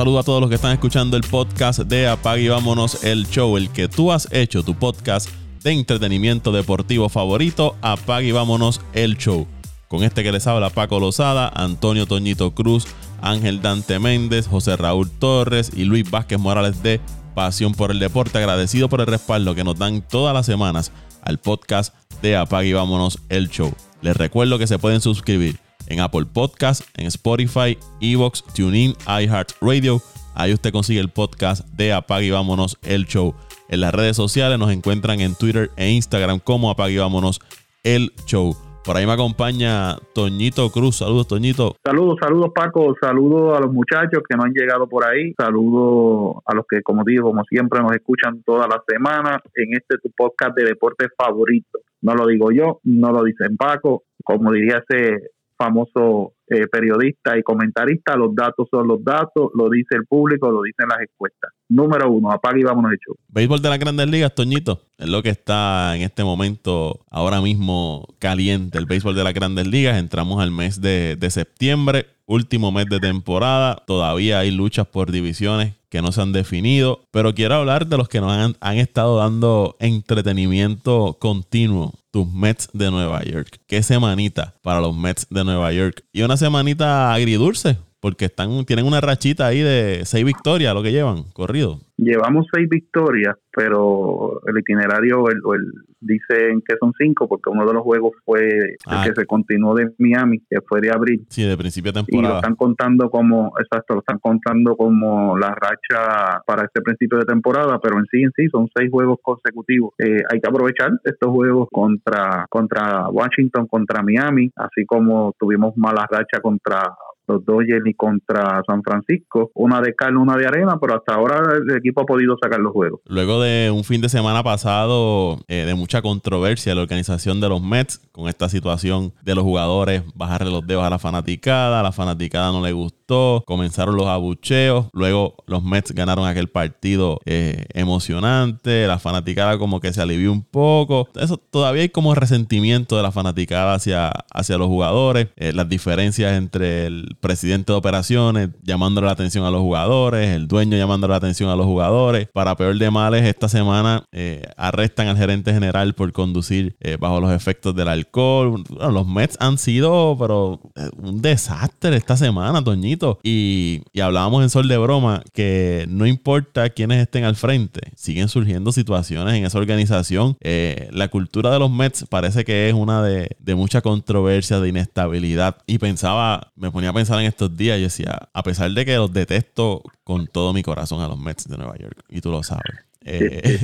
Saludo a todos los que están escuchando el podcast de Apague y Vámonos el Show, el que tú has hecho tu podcast de entretenimiento deportivo favorito, Apague y Vámonos el Show. Con este que les habla Paco Lozada, Antonio Toñito Cruz, Ángel Dante Méndez, José Raúl Torres y Luis Vázquez Morales de Pasión por el Deporte. Agradecido por el respaldo que nos dan todas las semanas al podcast de Apague y Vámonos el Show. Les recuerdo que se pueden suscribir en Apple Podcast, en Spotify, Evox, TuneIn, iHeartRadio. Ahí usted consigue el podcast de Apague y Vámonos el Show. En las redes sociales nos encuentran en Twitter e Instagram como Apague y Vámonos el Show. Por ahí me acompaña Toñito Cruz. Saludos, Toñito. Saludos, saludos, Paco. Saludos a los muchachos que no han llegado por ahí. Saludos a los que, como digo, como siempre, nos escuchan todas las semanas en este tu podcast de deporte favorito. No lo digo yo, no lo dicen Paco. Como diría ese famoso eh, periodista y comentarista, los datos son los datos, lo dice el público, lo dicen las encuestas. Número uno, apaga y vámonos de show. Béisbol de las grandes ligas, Toñito, es lo que está en este momento ahora mismo caliente, el béisbol de las grandes ligas. Entramos al mes de, de septiembre, último mes de temporada, todavía hay luchas por divisiones que no se han definido, pero quiero hablar de los que nos han, han estado dando entretenimiento continuo tus Mets de Nueva York. Qué semanita para los Mets de Nueva York. Y una semanita agridulce, porque están, tienen una rachita ahí de seis victorias, lo que llevan, corrido. Llevamos seis victorias, pero el itinerario el, el, dicen que son cinco, porque uno de los juegos fue Ah. el que se continuó de Miami, que fue de abril. Sí, de principio de Y lo temporada. están contando como, exacto, lo están contando como la racha para este principio de temporada, pero en sí, en sí, son seis juegos consecutivos. Eh, hay que aprovechar estos juegos contra, contra Washington, contra Miami, así como tuvimos mala racha contra los Dodgers y contra San Francisco, una de carne, una de arena, pero hasta ahora el equipo ha podido sacar los juegos. Luego de un fin de semana pasado eh, de mucha controversia la organización de los Mets con esta situación de los jugadores bajarle los dedos a la fanaticada, a la fanaticada no le gustó, comenzaron los abucheos, luego los Mets ganaron aquel partido eh, emocionante, la fanaticada como que se alivió un poco, eso todavía hay como resentimiento de la fanaticada hacia, hacia los jugadores, eh, las diferencias entre el presidente de operaciones llamándole la atención a los jugadores, el dueño llamándole la atención a los jugadores. Para peor de males, esta semana eh, arrestan al gerente general por conducir bajo los efectos del alcohol. Los Mets han sido, pero un desastre esta semana, Toñito. Y, hablábamos en Sol de Broma que no importa quiénes estén al frente, siguen surgiendo situaciones en esa organización. Eh, la cultura de los Mets parece que es una de, de mucha controversia, de inestabilidad. Y pensaba, me ponía a pensar en estos días y decía, a pesar de que los detesto con todo mi corazón a los Mets de Nueva York, y tú lo sabes. Eh,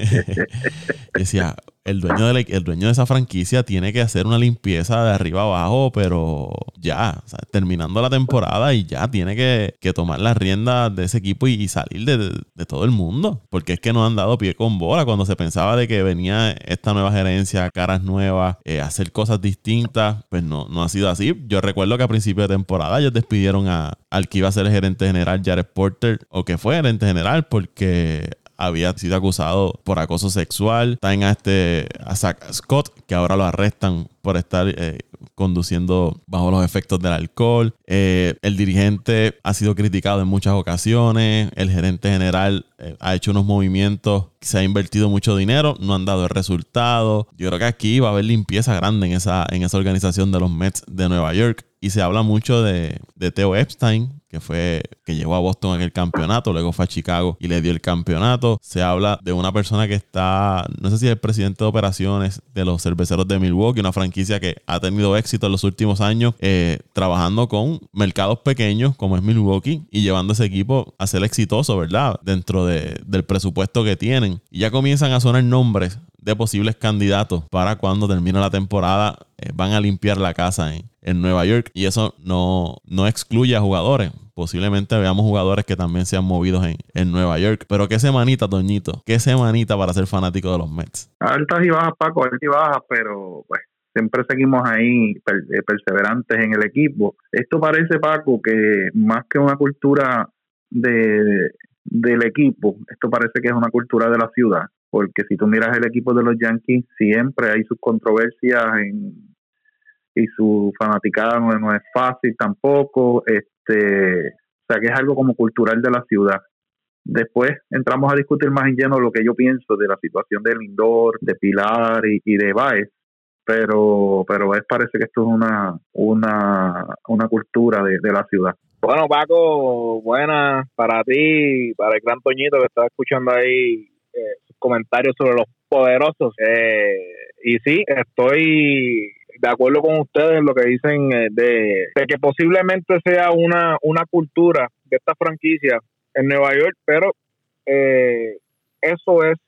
decía, el dueño, de la- el dueño de esa franquicia tiene que hacer una limpieza de arriba abajo, pero ya, terminando la temporada y ya tiene que, que tomar las riendas de ese equipo y, salir de, de- de todo el mundo, porque es que no han dado pie con bola cuando se pensaba de que venía esta nueva gerencia, caras nuevas, eh, hacer cosas distintas, pues no, no ha sido así. Yo recuerdo que a principio de temporada ellos despidieron a, al que iba a ser el gerente general, Jared Porter, o que fue gerente general, porque había sido acusado por acoso sexual. También a este a Zach Scott, que ahora lo arrestan por estar eh, conduciendo bajo los efectos del alcohol. Eh, el dirigente ha sido criticado en muchas ocasiones. El gerente general eh, ha hecho unos movimientos, se ha invertido mucho dinero, no han dado el resultado. Yo creo que aquí va a haber limpieza grande en esa, en esa organización de los Mets de Nueva York. Y se habla mucho de, de Theo Epstein, que fue que llegó a Boston en el campeonato, luego fue a Chicago y le dio el campeonato. Se habla de una persona que está, no sé si es el presidente de operaciones de los cerveceros de Milwaukee, una franquicia que ha tenido éxito en los últimos años, eh, trabajando con mercados pequeños como es Milwaukee y llevando ese equipo a ser exitoso, ¿verdad? Dentro de- del presupuesto que tienen. Y ya comienzan a sonar nombres de posibles candidatos para cuando termine la temporada eh, van a limpiar la casa en, en Nueva York y eso no, no excluye a jugadores. Posiblemente veamos jugadores que también sean movidos en, en Nueva York. Pero qué semanita, Toñito. Qué semanita para ser fanático de los Mets. Altas y bajas, Paco, altas y bajas, pero pues siempre seguimos ahí eh, perseverantes en el equipo. Esto parece, Paco, que más que una cultura de, del equipo, esto parece que es una cultura de la ciudad, porque si tú miras el equipo de los Yankees, siempre hay sus controversias en, y su fanaticada no, no es fácil tampoco. Este O sea, que es algo como cultural de la ciudad. Después entramos a discutir más en lleno lo que yo pienso de la situación de Lindor, de Pilar y, de Baez, pero pero Baez parece que esto es una una, una cultura de, la ciudad. Bueno, Paco, buenas para ti, para el gran Toñito que está escuchando ahí eh, sus comentarios sobre los poderosos. Eh, y sí, estoy de acuerdo con ustedes lo que dicen eh, de, de, que posiblemente sea una, una cultura de esta franquicia en Nueva York, pero eh, eso es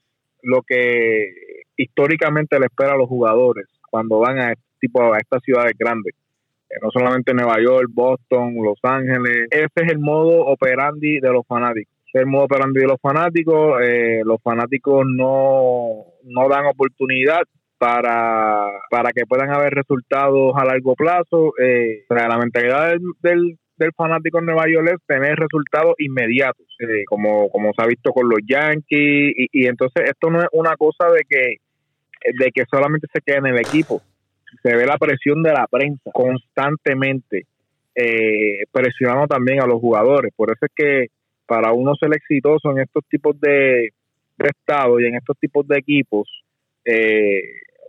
lo que históricamente le espera a los jugadores cuando van a este tipo a estas ciudades grandes. Eh, no solamente Nueva York, Boston, Los Ángeles. Ese es el modo operandi de los fanáticos. el modo operandi de los fanáticos. Eh, los fanáticos no, no dan oportunidad para, para que puedan haber resultados a largo plazo. la mentalidad del del fanático en Nueva York es tener resultados inmediatos, eh, como, como se ha visto con los Yankees, y, entonces esto no es una cosa de que, de que solamente se quede en el equipo, se ve la presión de la prensa constantemente, eh, presionando también a los jugadores, por eso es que para uno ser exitoso en estos tipos de, de estados y en estos tipos de equipos, eh,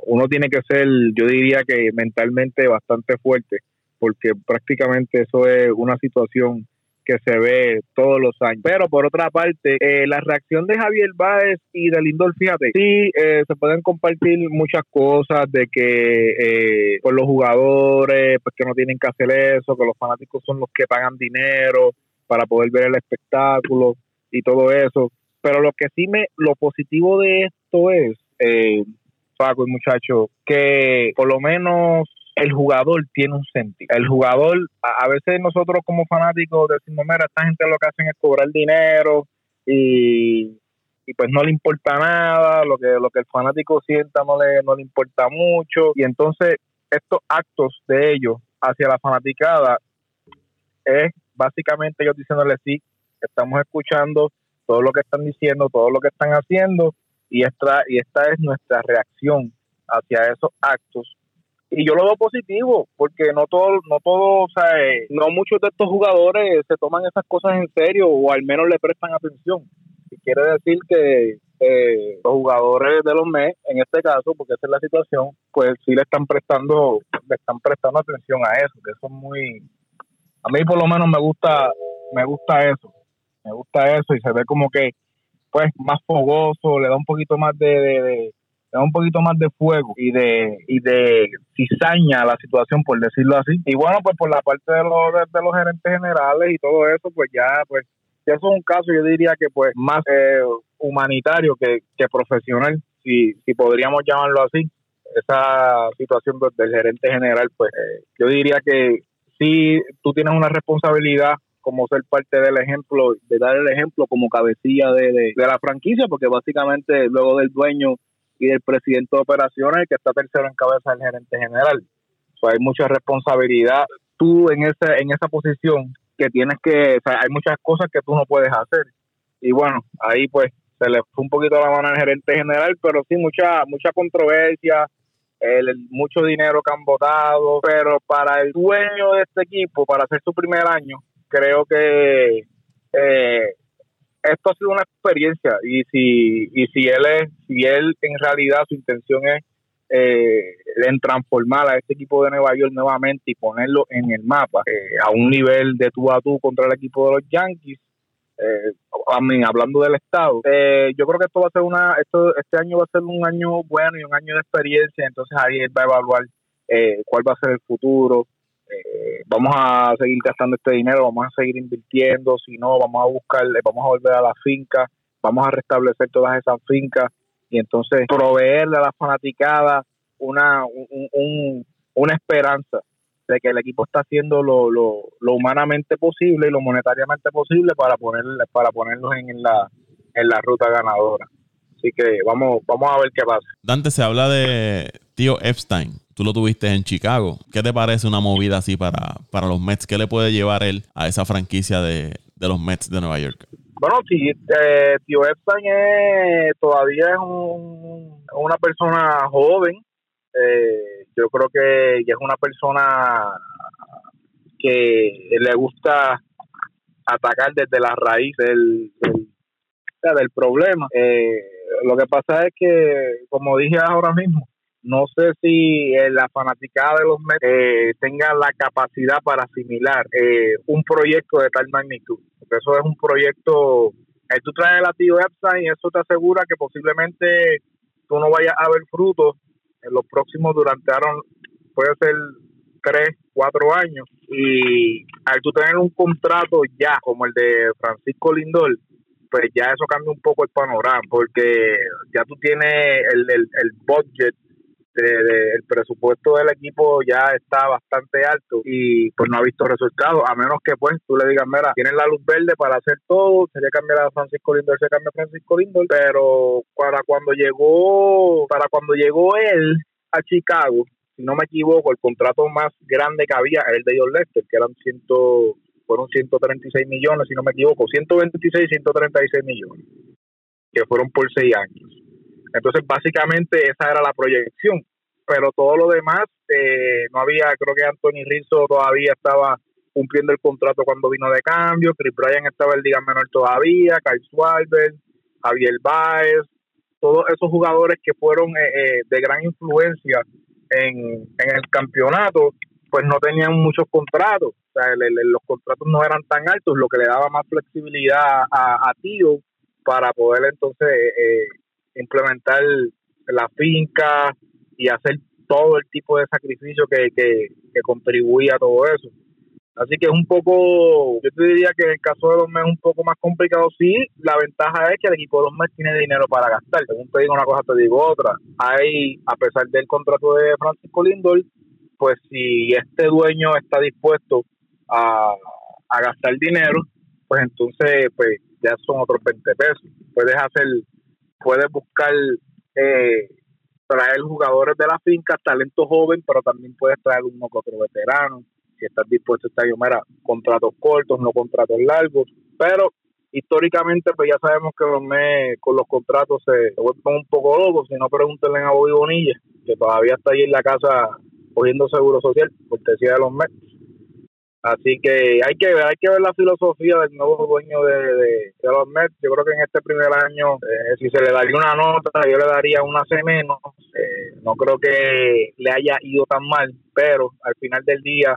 uno tiene que ser, yo diría que mentalmente bastante fuerte porque prácticamente eso es una situación que se ve todos los años. Pero por otra parte, eh, la reacción de Javier Báez y de Lindor, fíjate, sí eh, se pueden compartir muchas cosas de que eh, por los jugadores, pues que no tienen que hacer eso, que los fanáticos son los que pagan dinero para poder ver el espectáculo y todo eso. Pero lo que sí me, lo positivo de esto es, eh, Paco y muchachos, que por lo menos el jugador tiene un sentido. El jugador, a, veces nosotros como fanáticos decimos, mira, esta gente lo que hacen es cobrar dinero y, pues no le importa nada, lo que, lo que el fanático sienta no le, no le importa mucho. Y entonces estos actos de ellos hacia la fanaticada es básicamente ellos diciéndole sí, estamos escuchando todo lo que están diciendo, todo lo que están haciendo y esta, y esta es nuestra reacción hacia esos actos. Y yo lo veo positivo porque no todo no todo o sea eh, no muchos de estos jugadores se toman esas cosas en serio o al menos le prestan atención. Y quiere decir que eh, los jugadores de los MES en este caso porque esa es la situación pues sí le están prestando le están prestando atención a eso que eso es muy a mí por lo menos me gusta me gusta eso me gusta eso y se ve como que pues más fogoso le da un poquito más de da un poquito más de fuego y de y de cizaña a la situación por decirlo así. Y bueno pues por la parte de los de, los gerentes generales y todo eso pues ya pues eso es un caso yo diría que pues más eh, humanitario que, profesional si si podríamos llamarlo así. Esa situación del gerente general pues eh, yo diría que si tú tienes una responsabilidad como ser parte del ejemplo, de dar el ejemplo como cabecilla de, de, la franquicia, porque básicamente luego del dueño y del presidente de operaciones, que está tercero en cabeza del gerente general. hay mucha responsabilidad. Tú en esa, en esa posición que tienes que, o sea, hay muchas cosas que tú no puedes hacer. Y bueno, ahí pues se le fue un poquito la mano al gerente general, pero sí mucha, mucha controversia, el, mucho dinero que han votado, pero para el dueño de este equipo, para hacer su primer año, creo que eh, esto ha sido una experiencia y si y si él es si él en realidad su intención es eh, en transformar a este equipo de Nueva York nuevamente y ponerlo en el mapa eh, a un nivel de tú a tú contra el equipo de los Yankees eh, hablando del estado eh, yo creo que esto va a ser una esto este año va a ser un año bueno y un año de experiencia entonces ahí él va a evaluar cuál va a ser el futuro eh, vamos a seguir gastando este dinero, vamos a seguir invirtiendo, si no, vamos a buscar, vamos a volver a la finca, vamos a restablecer todas esas fincas y entonces proveerle a la fanaticada una, una esperanza de que el equipo está haciendo lo, lo, lo, humanamente posible y lo monetariamente posible para ponerle, para ponerlos en la, en la ruta ganadora. Así que vamos, vamos a ver qué pasa. Dante, se habla de tío Epstein. Tú lo tuviste en Chicago. ¿Qué te parece una movida así para, para los Mets? ¿Qué le puede llevar él a esa franquicia de, los Mets de Nueva York? Bueno, sí, eh, tío Epstein todavía es una persona joven. Eh, yo creo que es una persona que le gusta atacar desde la raíz del, del, problema. Eh, lo que pasa es que, como dije ahora mismo, no sé si eh, la fanaticada de los Mets eh, tenga la capacidad para asimilar eh, un proyecto de tal magnitud. Porque eso es un proyecto, tú traes el tío Epstein y eso te asegura que posiblemente tú no vayas a ver frutos en los próximos durante, Aaron, puede ser tres, cuatro años. Y al tú tener un contrato ya como el de Francisco Lindor, pues ya eso cambia un poco el panorama, porque ya tú tienes el, el, el budget el presupuesto del equipo ya está bastante alto y pues no ha visto resultados, a menos que pues tú le digas, mira, tienen la luz verde para hacer todo, sería cambiar a Francisco Lindor, se cambia a Francisco Lindor, pero para cuando llegó, para cuando llegó él a Chicago, si no me equivoco, el contrato más grande que había era el de John Lester, que eran ciento, fueron 136 millones, si no me equivoco, 126, 136 millones, que fueron por seis años. Entonces, básicamente esa era la proyección, pero todo lo demás, eh, no había, creo que Anthony Rizzo todavía estaba cumpliendo el contrato cuando vino de cambio, Chris Bryan estaba el día menor todavía, Kyle Schwarber, Javier Baez, todos esos jugadores que fueron eh, eh, de gran influencia en, en el campeonato, pues no tenían muchos contratos, o sea, los contratos no eran tan altos, lo que le daba más flexibilidad a, Tío para poder entonces eh, implementar la finca y hacer todo el tipo de sacrificio que, que, contribuía a todo eso. Así que es un poco, yo te diría que en el caso de los Mets es un poco más complicado. Sí, la ventaja es que el equipo de los Mets tiene dinero para gastar. Según te digo una cosa, te digo otra. Hay, a pesar del contrato de Francisco Lindor, pues si este dueño está dispuesto a, a gastar dinero, pues entonces pues ya son otros 20 pesos. Puedes hacer puedes buscar eh, traer jugadores de la finca, talento joven, pero también puedes traer uno que otro veterano. Si estás dispuesto a estar, mira, contratos cortos, no contratos largos, pero históricamente pues ya sabemos que los mes con los contratos se, vuelven un poco locos, si no pregúntenle a Bobby Bonilla, que todavía está ahí en la casa cogiendo seguro social, cortesía de los Mets. Así que hay que ver, hay que ver la filosofía del nuevo dueño de, de, los Mets. Yo creo que en este primer año, eh, si se le daría una nota, yo le daría una C menos. Eh, no creo que le haya ido tan mal, pero al final del día,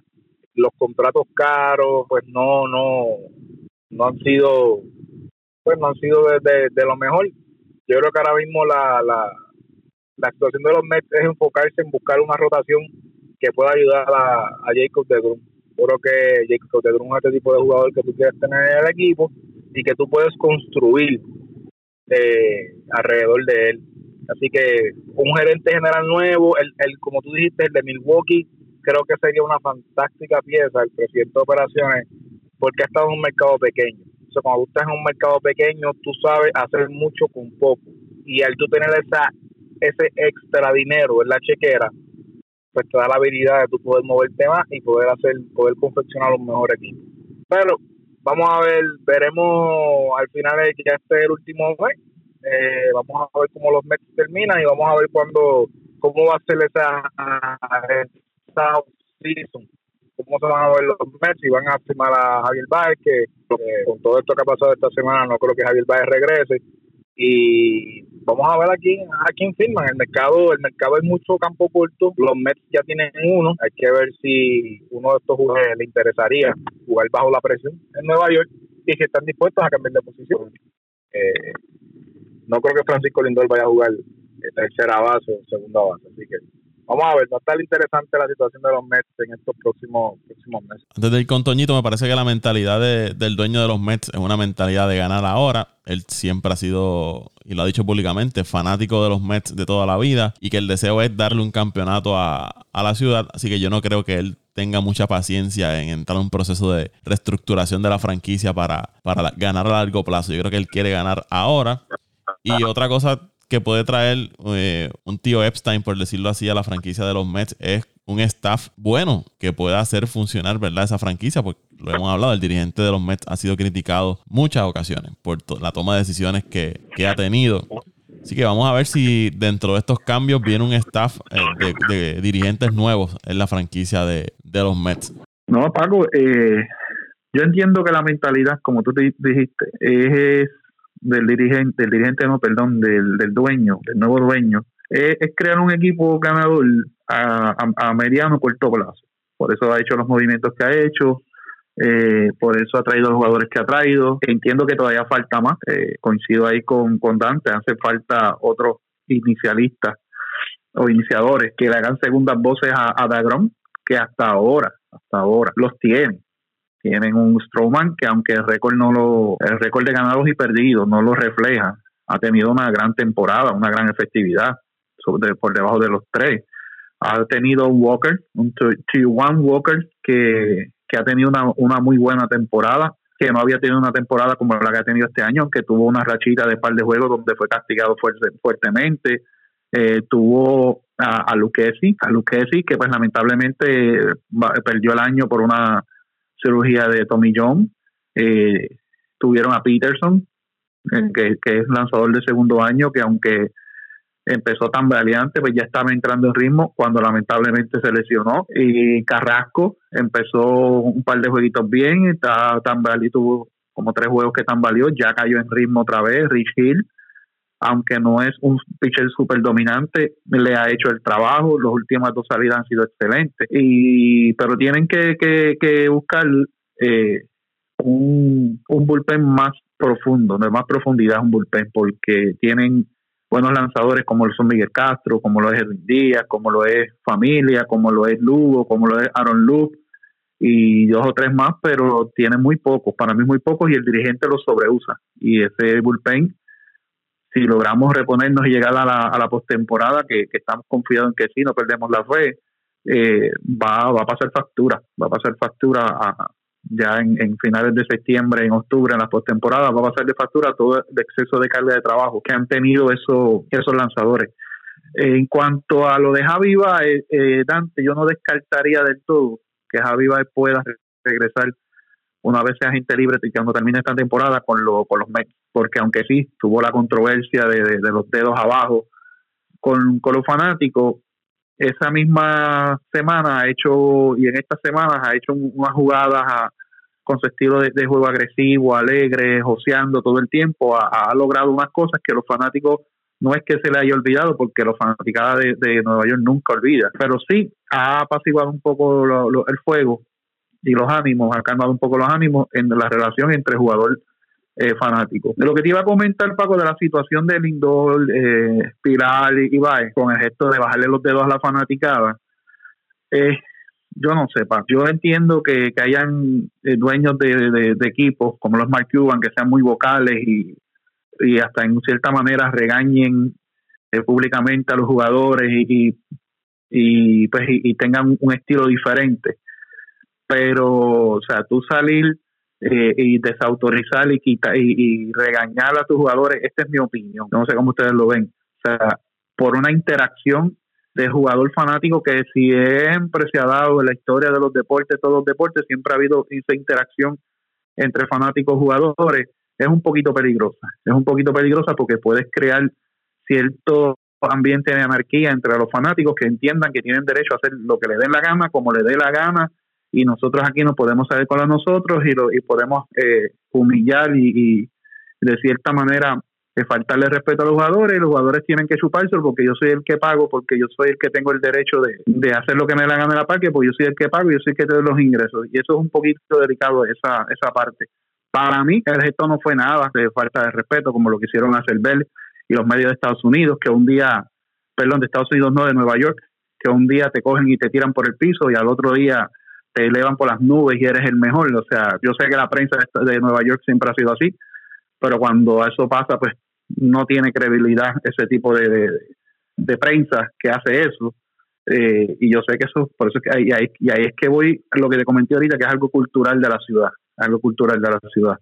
los contratos caros, pues no, no, no han sido, pues no han sido de, de, lo mejor. Yo creo que ahora mismo la, la, la situación de los Mets es enfocarse en buscar una rotación que pueda ayudar a, a Jacob de Grum creo que Jacob de un este tipo de jugador que tú quieres tener en el equipo y que tú puedes construir eh, alrededor de él. Así que un gerente general nuevo, el, el como tú dijiste, el de Milwaukee, creo que sería una fantástica pieza, el presidente de operaciones, porque ha estado en un mercado pequeño. O sea, cuando estás en un mercado pequeño, tú sabes hacer mucho con poco. Y al tú tener esa ese extra dinero en la chequera, pues te da la habilidad de tú poder moverte más y poder hacer, poder confeccionar los mejores equipos. Pero vamos a ver, veremos al final de que ya esté el último mes, eh, vamos a ver cómo los Mets terminan y vamos a ver cuándo, cómo va a ser esa, esa season, cómo se van a ver los Mets, si van a firmar a Javier Baez, que con todo esto que ha pasado esta semana no creo que Javier Baez regrese, y vamos a ver aquí a quién firman. El mercado, el mercado hay mucho campo corto. Los Mets ya tienen uno. Hay que ver si uno de estos jugadores le interesaría jugar bajo la presión en Nueva York y si están dispuestos a cambiar de posición. Eh, no creo que Francisco Lindor vaya a jugar tercera base o segunda base. Así que vamos a ver, va a estar interesante la situación de los Mets en estos próximos, próximos meses. Antes de ir con Toñito, me parece que la mentalidad del dueño de los Mets es una mentalidad de ganar ahora. Él siempre ha sido, y lo ha dicho públicamente, fanático de los Mets de toda la vida y que el deseo es darle un campeonato a, la ciudad. Así que yo no creo que él tenga mucha paciencia en entrar en un proceso de reestructuración de la franquicia para, para ganar a largo plazo. Yo creo que él quiere ganar ahora. Y otra cosa que puede traer eh, un tío Epstein, por decirlo así, a la franquicia de los Mets es un staff bueno que pueda hacer funcionar, ¿verdad? Esa franquicia, porque lo hemos hablado, el dirigente de los Mets ha sido criticado muchas ocasiones por la toma de decisiones que, ha tenido. Así que vamos a ver si dentro de estos cambios viene un staff eh, de, dirigentes nuevos en la franquicia de, los Mets. No, Paco, eh, Yo entiendo que la mentalidad, como tú dijiste, es del dirigente, del dirigente no, perdón, del, del dueño, del nuevo dueño, es, crear un equipo ganador a, a, mediano corto plazo. Por eso ha hecho los movimientos que ha hecho, eh, por eso ha traído los jugadores que ha traído. Entiendo que todavía falta más, eh, coincido ahí con, con Dante, hace falta otros inicialistas o iniciadores que le hagan segundas voces a, a que hasta ahora, hasta ahora los tienen tienen un Strowman que aunque el récord no lo el récord de ganados y perdidos no lo refleja ha tenido una gran temporada una gran efectividad por debajo de los tres. Ha tenido un Walker un T1 Walker que, que ha tenido una, una muy buena temporada que no había tenido una temporada como la que ha tenido este año aunque tuvo una rachita de par de juegos donde fue castigado fuertemente. Eh, tuvo a, a Lucchesi, a Lucchesi que pues lamentablemente perdió el año por una cirugía de Tommy John. Eh, tuvieron a Peterson, eh, que, que, es lanzador de segundo año, que aunque empezó tan valiente, pues ya estaba entrando en ritmo cuando lamentablemente se lesionó. Y Carrasco empezó un par de jueguitos bien, está tan tuvo como tres juegos que tan valió, ya cayó en ritmo otra vez. Rich Hill, aunque no es un pitcher súper dominante, le ha hecho el trabajo. Las últimas dos salidas han sido excelentes. Y, pero tienen que, que, buscar eh, un, un bullpen más profundo, de más profundidad un bullpen, porque tienen buenos lanzadores como lo son Miguel Castro, como lo es Edwin Díaz, como lo es Familia, como lo es Lugo, como lo es Aaron Luke y dos o tres más, pero tienen muy pocos, para mí muy pocos y el dirigente los sobreusa. Y ese bullpen si logramos reponernos y llegar a la, a la postemporada, que, estamos confiados en que sí, no perdemos la fe, eh, va, va a pasar factura, va a pasar factura ya en, finales de septiembre, en octubre, en la postemporada, va a pasar de factura todo el exceso de carga de trabajo que han tenido esos, esos lanzadores. en cuanto a lo de Javi Baez, eh, Dante, yo no descartaría del todo que Javi Baez pueda regresar una vez sea agente libre y cuando termine esta temporada con, lo, con los Mets, porque aunque sí tuvo la controversia de, los dedos abajo con, los fanáticos, esa misma semana ha hecho, y en estas semanas ha hecho unas jugadas con su estilo de, juego agresivo, alegre, joseando todo el tiempo, ha, logrado unas cosas que los fanáticos no es que se le haya olvidado, porque los fanáticos de, de Nueva York nunca olvida, pero sí ha apaciguado un poco el fuego y los ánimos, ha calmado un poco los ánimos en la relación entre jugador eh, fanático. De lo que te iba a comentar, Paco, de la situación de Lindor, eh, y Ibaez, con el gesto de bajarle los dedos a la fanaticada, eh, yo no sé, Paco. Yo entiendo que, que hayan eh, dueños de, equipos como los Mark Cuban que sean muy vocales y, y hasta en cierta manera regañen públicamente a los jugadores y, y, pues y tengan un estilo diferente pero, o sea, tú salir eh, y desautorizar y, quitar, y, regañar a tus jugadores, esta es mi opinión, no sé cómo ustedes lo ven, o sea, por una interacción de jugador fanático que siempre se ha dado en la historia de los deportes, todos los deportes, siempre ha habido esa interacción entre fanáticos jugadores, es un poquito peligrosa, es un poquito peligrosa porque puedes crear cierto ambiente de anarquía entre los fanáticos que entiendan que tienen derecho a hacer lo que le den la gana, como le dé la gana, y nosotros aquí nos podemos saber con nosotros y, lo, y podemos eh, humillar y, de cierta manera eh, faltarle respeto a los jugadores y los jugadores tienen que chuparse porque yo soy el que pago, porque yo soy el que tengo el derecho de, hacer lo que me la gana la parque, porque yo soy el que pago y yo soy el que te los ingresos. Y eso es un poquito delicado esa, esa parte. Para mí el gesto no fue nada de falta de respeto como lo quisieron hacer Bell y los medios de Estados Unidos, que un día, perdón, de Estados Unidos no, de Nueva York, que un día te cogen y te tiran por el piso y al otro día te elevan por las nubes y eres el mejor. O sea, yo sé que la prensa de Nueva York siempre ha sido así, pero cuando eso pasa, pues no tiene credibilidad ese tipo de, de, prensa que hace eso. Eh, y yo sé que eso, por eso es que ahí, ahí, y ahí es que voy lo que te comenté ahorita, que es algo cultural de la ciudad, algo cultural de la ciudad.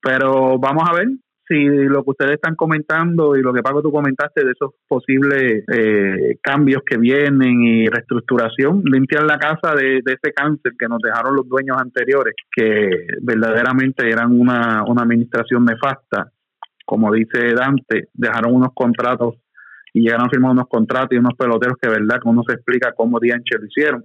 Pero vamos a ver, si lo que ustedes están comentando y lo que Paco tú comentaste de esos posibles eh, cambios que vienen y reestructuración, limpiar la casa de, ese cáncer que nos dejaron los dueños anteriores, que verdaderamente eran una, una administración nefasta, como dice Dante, dejaron unos contratos y llegaron a firmar unos contratos y unos peloteros que verdad que uno se explica cómo Dianche lo hicieron.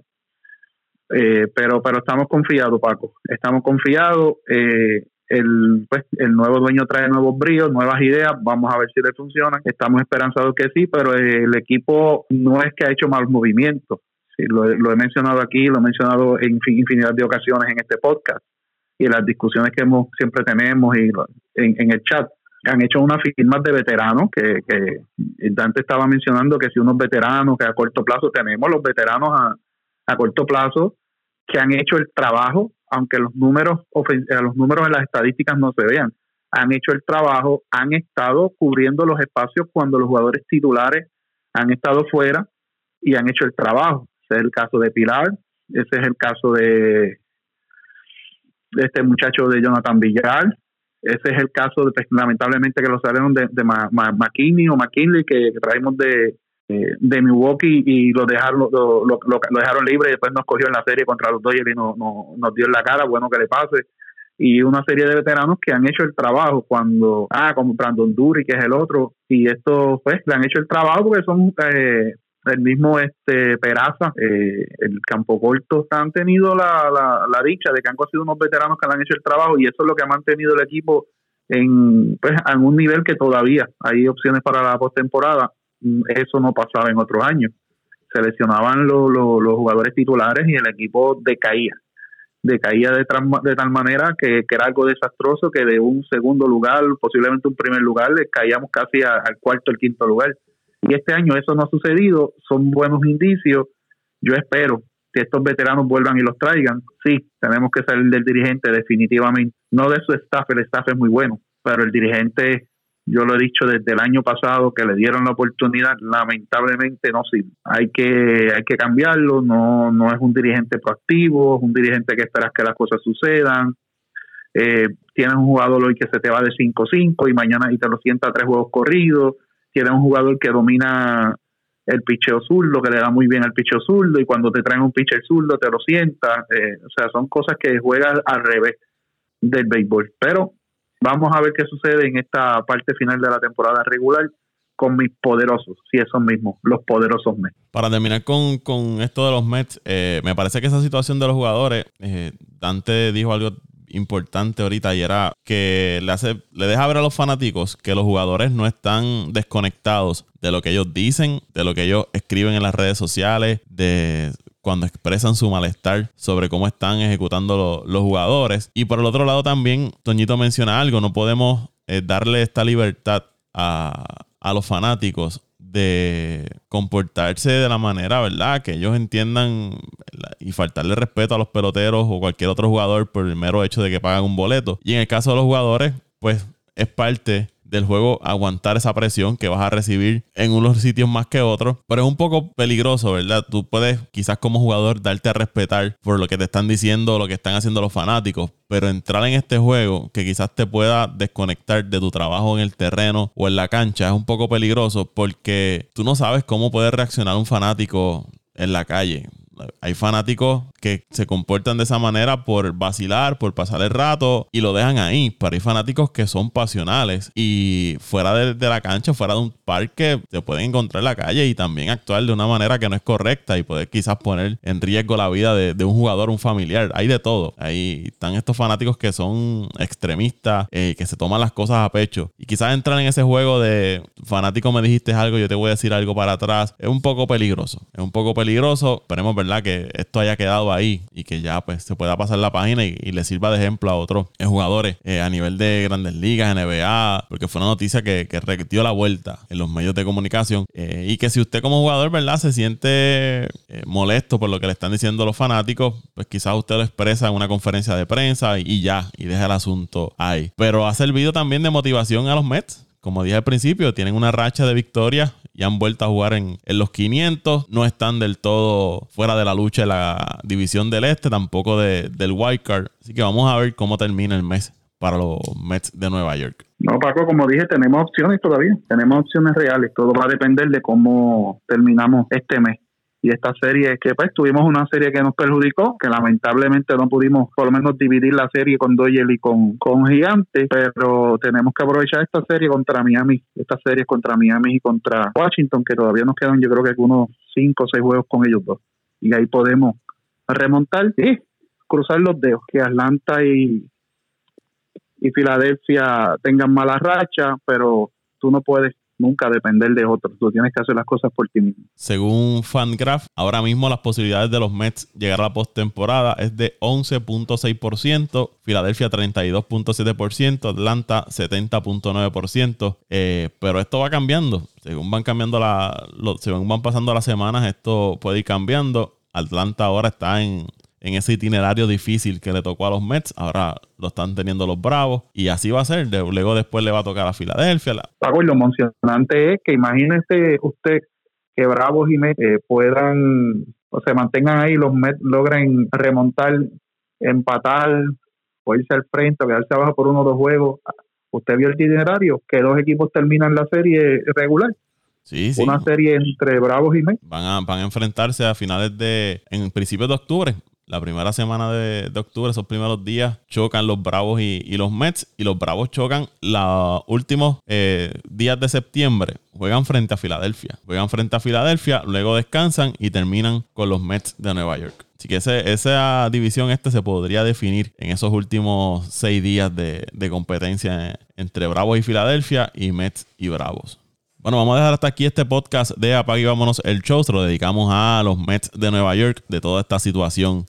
Eh, pero, pero estamos confiados, Paco. Estamos confiados. Eh, el, pues, el nuevo dueño trae nuevos bríos, nuevas ideas. Vamos a ver si le funcionan. Estamos esperanzados que sí, pero el equipo no es que ha hecho mal movimientos. lo, he mencionado aquí, lo he mencionado en infinidad de ocasiones en este podcast y en las discusiones que hemos, siempre tenemos y en, el chat han hecho unas firmas de veteranos que, que Dante estaba mencionando que si unos veteranos que a corto plazo tenemos los veteranos a, a corto plazo que han hecho el trabajo, aunque los números, eh, los números en las estadísticas no se vean, han hecho el trabajo, han estado cubriendo los espacios cuando los jugadores titulares han estado fuera y han hecho el trabajo. Ese es el caso de Pilar, ese es el caso de, este muchacho de Jonathan Villar, ese es el caso, de, pues, lamentablemente, que lo salieron de, de McKinney o McKinley, que traemos de, de Milwaukee y lo dejaron lo, dejaron libre y después nos cogió en la serie contra los Dodgers y no, nos dio en la cara, bueno que le pase. Y una serie de veteranos que han hecho el trabajo cuando, ah, como Brandon Dury, que es el otro, y esto pues le han hecho el trabajo porque son eh, el mismo este Peraza, eh, el campo corto, han tenido la, la, dicha de que han sido unos veteranos que le han hecho el trabajo y eso es lo que ha mantenido el equipo en, pues, en un nivel que todavía hay opciones para la postemporada eso no pasaba en otros años. Seleccionaban los jugadores titulares y el equipo decaía. Decaía de, de tal manera que, era algo desastroso que de un segundo lugar, posiblemente un primer lugar, le caíamos casi al cuarto, el quinto lugar. Y este año eso no ha sucedido, son buenos indicios. Yo espero que estos veteranos vuelvan y los traigan. Sí, tenemos que salir del dirigente definitivamente, no de su staff, el staff es muy bueno, pero el dirigente yo lo he dicho desde el año pasado que le dieron la oportunidad, lamentablemente no sirve. Hay que, hay que cambiarlo, no, no es un dirigente proactivo, es un dirigente que espera que las cosas sucedan. Eh, tienes un jugador hoy que se te va de 5-5 y mañana y te lo sienta a tres juegos corridos. Tienes un jugador que domina el picheo zurdo, que le da muy bien al picheo zurdo y cuando te traen un pitcher zurdo te lo sienta. Eh, o sea, son cosas que juegas al revés del béisbol. Pero Vamos a ver qué sucede en esta parte final de la temporada regular con mis poderosos, si esos mismos, los poderosos Mets. Para terminar con, esto de los Mets, eh, me parece que esa situación de los jugadores, eh, Dante dijo algo importante ahorita y era que le hace le deja ver a los fanáticos que los jugadores no están desconectados de lo que ellos dicen, de lo que ellos escriben en las redes sociales, de cuando expresan su malestar sobre cómo están ejecutando los jugadores. Y por el otro lado también, Toñito menciona algo, no podemos eh, darle esta libertad a, a los fanáticos de comportarse de la manera, ¿verdad? Que ellos entiendan y faltarle respeto a los peloteros o cualquier otro jugador por el mero hecho de que pagan un boleto. Y en el caso de los jugadores, pues es parte del juego aguantar esa presión que vas a recibir en unos sitios más que otros. Pero es un poco peligroso, ¿verdad? Tú puedes quizás como jugador darte a respetar por lo que te están diciendo, lo que están haciendo los fanáticos. Pero entrar en este juego que quizás te pueda desconectar de tu trabajo en el terreno o en la cancha es un poco peligroso porque tú no sabes cómo puede reaccionar un fanático en la calle hay fanáticos que se comportan de esa manera por vacilar, por pasar el rato y lo dejan ahí. Pero hay fanáticos que son pasionales y fuera de, la cancha, fuera de un parque, se pueden encontrar en la calle y también actuar de una manera que no es correcta y poder quizás poner en riesgo la vida de, un jugador, un familiar. Hay de todo. Ahí están estos fanáticos que son extremistas, eh, que se toman las cosas a pecho. Y quizás entrar en ese juego de fanático me dijiste algo, yo te voy a decir algo para atrás, es un poco peligroso. Es un poco peligroso. Esperemos, ¿verdad? Que esto haya quedado ahí y que ya pues se pueda pasar la página y, le sirva de ejemplo a otros eh, jugadores eh, a nivel de grandes ligas, NBA, porque fue una noticia que, que la vuelta en los medios de comunicación. Eh, y que si usted como jugador, ¿verdad? Se siente molesto por lo que le están diciendo los fanáticos, pues quizás usted lo expresa en una conferencia de prensa y, y ya, y deja el asunto ahí. Pero ha servido también de motivación a los Mets como dije al principio, tienen una racha de victorias y han vuelto a jugar en, los 500. No están del todo fuera de la lucha de la división del este, tampoco de, del wild card. Así que vamos a ver cómo termina el mes para los Mets de Nueva York. No, Paco, como dije, tenemos opciones todavía. Tenemos opciones reales. Todo va a depender de cómo terminamos este mes y esta serie que pues tuvimos una serie que nos perjudicó, que lamentablemente no pudimos por lo menos dividir la serie con Doyle y con, con Gigante, pero tenemos que aprovechar esta serie contra Miami, esta serie contra Miami y contra Washington, que todavía nos quedan yo creo que algunos cinco o seis juegos con ellos dos. Y ahí podemos remontar, sí, cruzar los dedos, que Atlanta y, y Filadelfia tengan mala racha, pero tú no puedes nunca depender de otros. Tú tienes que hacer las cosas por ti mismo. Según Fangraph, ahora mismo las posibilidades de los Mets llegar a la postemporada es de 11.6%, Filadelfia 32.7%, Atlanta 70.9%. Eh, pero esto va cambiando. Según van cambiando la, según van pasando las semanas, esto puede ir cambiando. Atlanta ahora está en en ese itinerario difícil que le tocó a los Mets. Ahora lo están teniendo los Bravos y así va a ser. Luego después le va a tocar a Filadelfia. Paco, y lo emocionante es que imagínese usted que Bravos y Mets eh, puedan o se mantengan ahí, los Mets logren remontar, empatar, o irse al frente, o quedarse abajo por uno o dos juegos. Usted vio el itinerario, que dos equipos terminan la serie regular. Sí, sí. Una serie entre Bravos y Mets. Van a, van a enfrentarse a finales de, en principios de octubre la primera semana de, octubre, esos primeros días, chocan los Bravos y, los Mets. Y los Bravos chocan los últimos eh, días de septiembre. Juegan frente a Filadelfia. Juegan frente a Filadelfia, luego descansan y terminan con los Mets de Nueva York. Así que esa división este se podría definir en esos últimos seis días de, de competencia entre Bravos y Filadelfia y Mets y Bravos. Bueno, vamos a dejar hasta aquí este podcast de Apague y Vámonos el Show. Se lo dedicamos a los Mets de Nueva York, de toda esta situación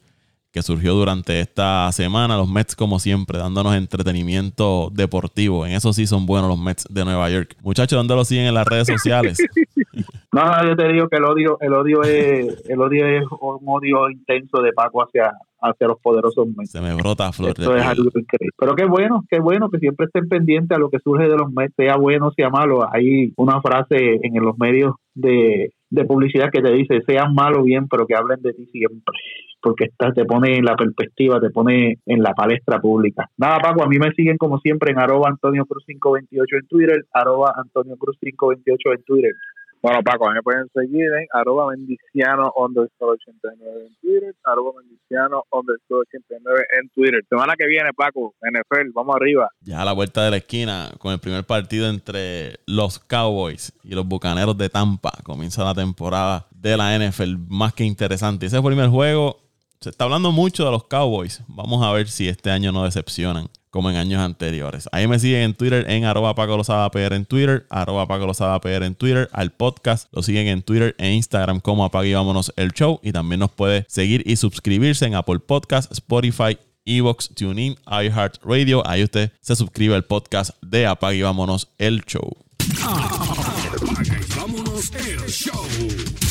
que surgió durante esta semana. Los Mets, como siempre, dándonos entretenimiento deportivo. En eso sí son buenos los Mets de Nueva York. Muchachos, ¿dónde lo siguen en las redes sociales? no, yo te digo que el odio, el odio es, el odio es un odio intenso de Paco hacia, hacia los poderosos Mets. Se me brota flor de Pero qué bueno, qué bueno que siempre estén pendientes a lo que surge de los Mets, sea bueno, sea malo. Hay una frase en los medios de, de publicidad que te dice, sean malo o bien, pero que hablen de ti siempre porque está, te pone en la perspectiva, te pone en la palestra pública. Nada, Paco, a mí me siguen como siempre en arroba Antonio Cruz 528 en Twitter, arroba Antonio Cruz 528 en Twitter. Bueno, Paco, me pueden seguir en arroba mendiciano underscore 89 en Twitter, arroba mendiciano underscore 89 en Twitter. Semana que viene, Paco, NFL, vamos arriba. Ya a la vuelta de la esquina, con el primer partido entre los Cowboys y los Bucaneros de Tampa. Comienza la temporada de la NFL, más que interesante. Ese fue el primer juego se está hablando mucho de los Cowboys. Vamos a ver si este año no decepcionan como en años anteriores. Ahí me siguen en Twitter en arroba Paco PR en Twitter, arroba Paco PR en Twitter. Al podcast lo siguen en Twitter e Instagram como Apague Vámonos el Show. Y también nos puede seguir y suscribirse en Apple Podcast, Spotify, Evox, TuneIn, iHeartRadio. Ahí usted se suscribe al podcast de Apague y Vámonos el Show. Apague vámonos el Show.